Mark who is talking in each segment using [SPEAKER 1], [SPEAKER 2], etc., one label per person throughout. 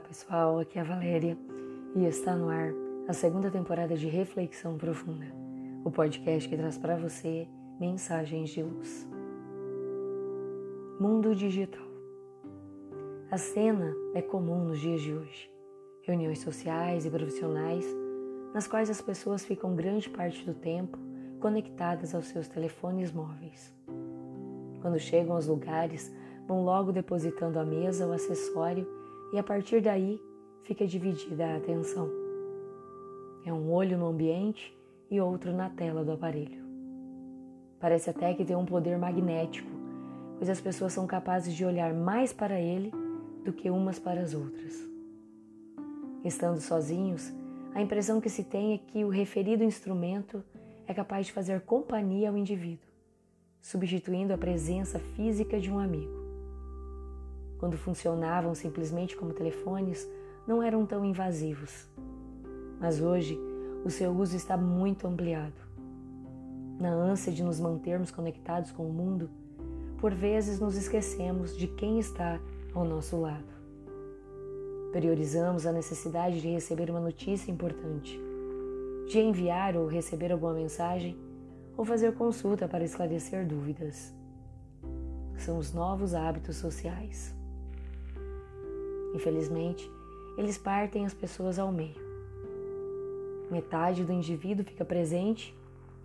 [SPEAKER 1] pessoal, aqui é a Valéria e está no ar a segunda temporada de Reflexão Profunda, o podcast que traz para você mensagens de luz. Mundo digital. A cena é comum nos dias de hoje. Reuniões sociais e profissionais nas quais as pessoas ficam grande parte do tempo conectadas aos seus telefones móveis. Quando chegam aos lugares, vão logo depositando à mesa o acessório e a partir daí fica dividida a atenção. É um olho no ambiente e outro na tela do aparelho. Parece até que tem um poder magnético, pois as pessoas são capazes de olhar mais para ele do que umas para as outras. Estando sozinhos, a impressão que se tem é que o referido instrumento é capaz de fazer companhia ao indivíduo, substituindo a presença física de um amigo quando funcionavam simplesmente como telefones, não eram tão invasivos. Mas hoje, o seu uso está muito ampliado. Na ânsia de nos mantermos conectados com o mundo, por vezes nos esquecemos de quem está ao nosso lado. Priorizamos a necessidade de receber uma notícia importante, de enviar ou receber alguma mensagem ou fazer consulta para esclarecer dúvidas. São os novos hábitos sociais. Infelizmente, eles partem as pessoas ao meio. Metade do indivíduo fica presente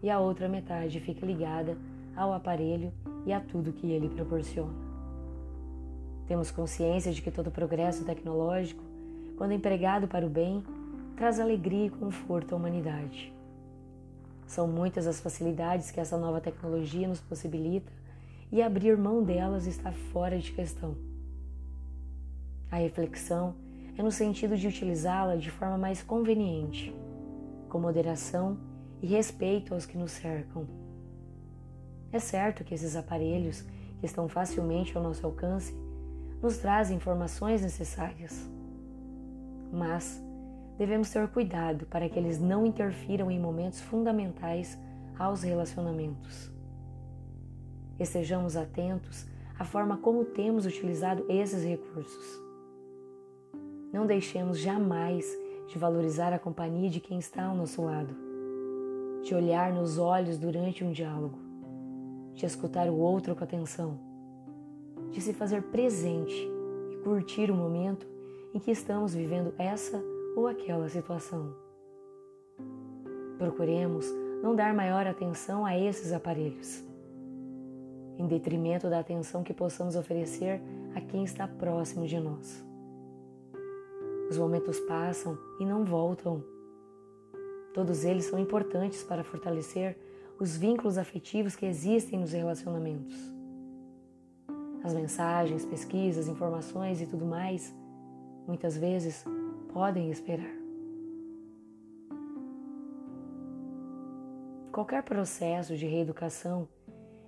[SPEAKER 1] e a outra metade fica ligada ao aparelho e a tudo que ele proporciona. Temos consciência de que todo progresso tecnológico, quando empregado para o bem, traz alegria e conforto à humanidade. São muitas as facilidades que essa nova tecnologia nos possibilita e abrir mão delas está fora de questão. A reflexão é no sentido de utilizá-la de forma mais conveniente, com moderação e respeito aos que nos cercam. É certo que esses aparelhos, que estão facilmente ao nosso alcance, nos trazem informações necessárias. Mas devemos ter cuidado para que eles não interfiram em momentos fundamentais aos relacionamentos. Estejamos atentos à forma como temos utilizado esses recursos. Não deixemos jamais de valorizar a companhia de quem está ao nosso lado, de olhar nos olhos durante um diálogo, de escutar o outro com atenção, de se fazer presente e curtir o momento em que estamos vivendo essa ou aquela situação. Procuremos não dar maior atenção a esses aparelhos, em detrimento da atenção que possamos oferecer a quem está próximo de nós. Os momentos passam e não voltam. Todos eles são importantes para fortalecer os vínculos afetivos que existem nos relacionamentos. As mensagens, pesquisas, informações e tudo mais, muitas vezes, podem esperar. Qualquer processo de reeducação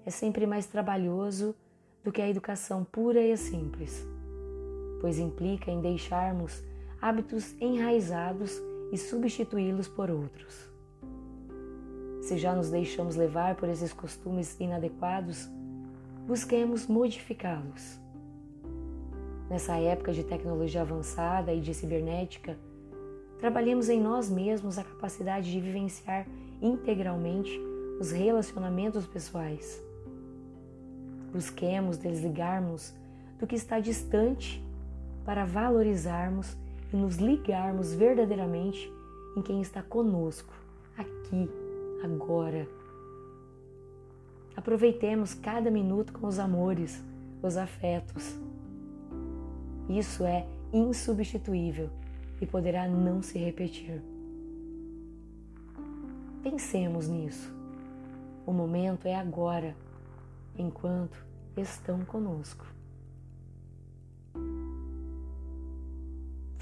[SPEAKER 1] é sempre mais trabalhoso do que a educação pura e simples, pois implica em deixarmos hábitos enraizados e substituí-los por outros. Se já nos deixamos levar por esses costumes inadequados, busquemos modificá-los. Nessa época de tecnologia avançada e de cibernética, trabalhemos em nós mesmos a capacidade de vivenciar integralmente os relacionamentos pessoais. Busquemos desligarmos do que está distante para valorizarmos e nos ligarmos verdadeiramente em quem está conosco, aqui, agora. Aproveitemos cada minuto com os amores, os afetos. Isso é insubstituível e poderá não se repetir. Pensemos nisso. O momento é agora, enquanto estão conosco.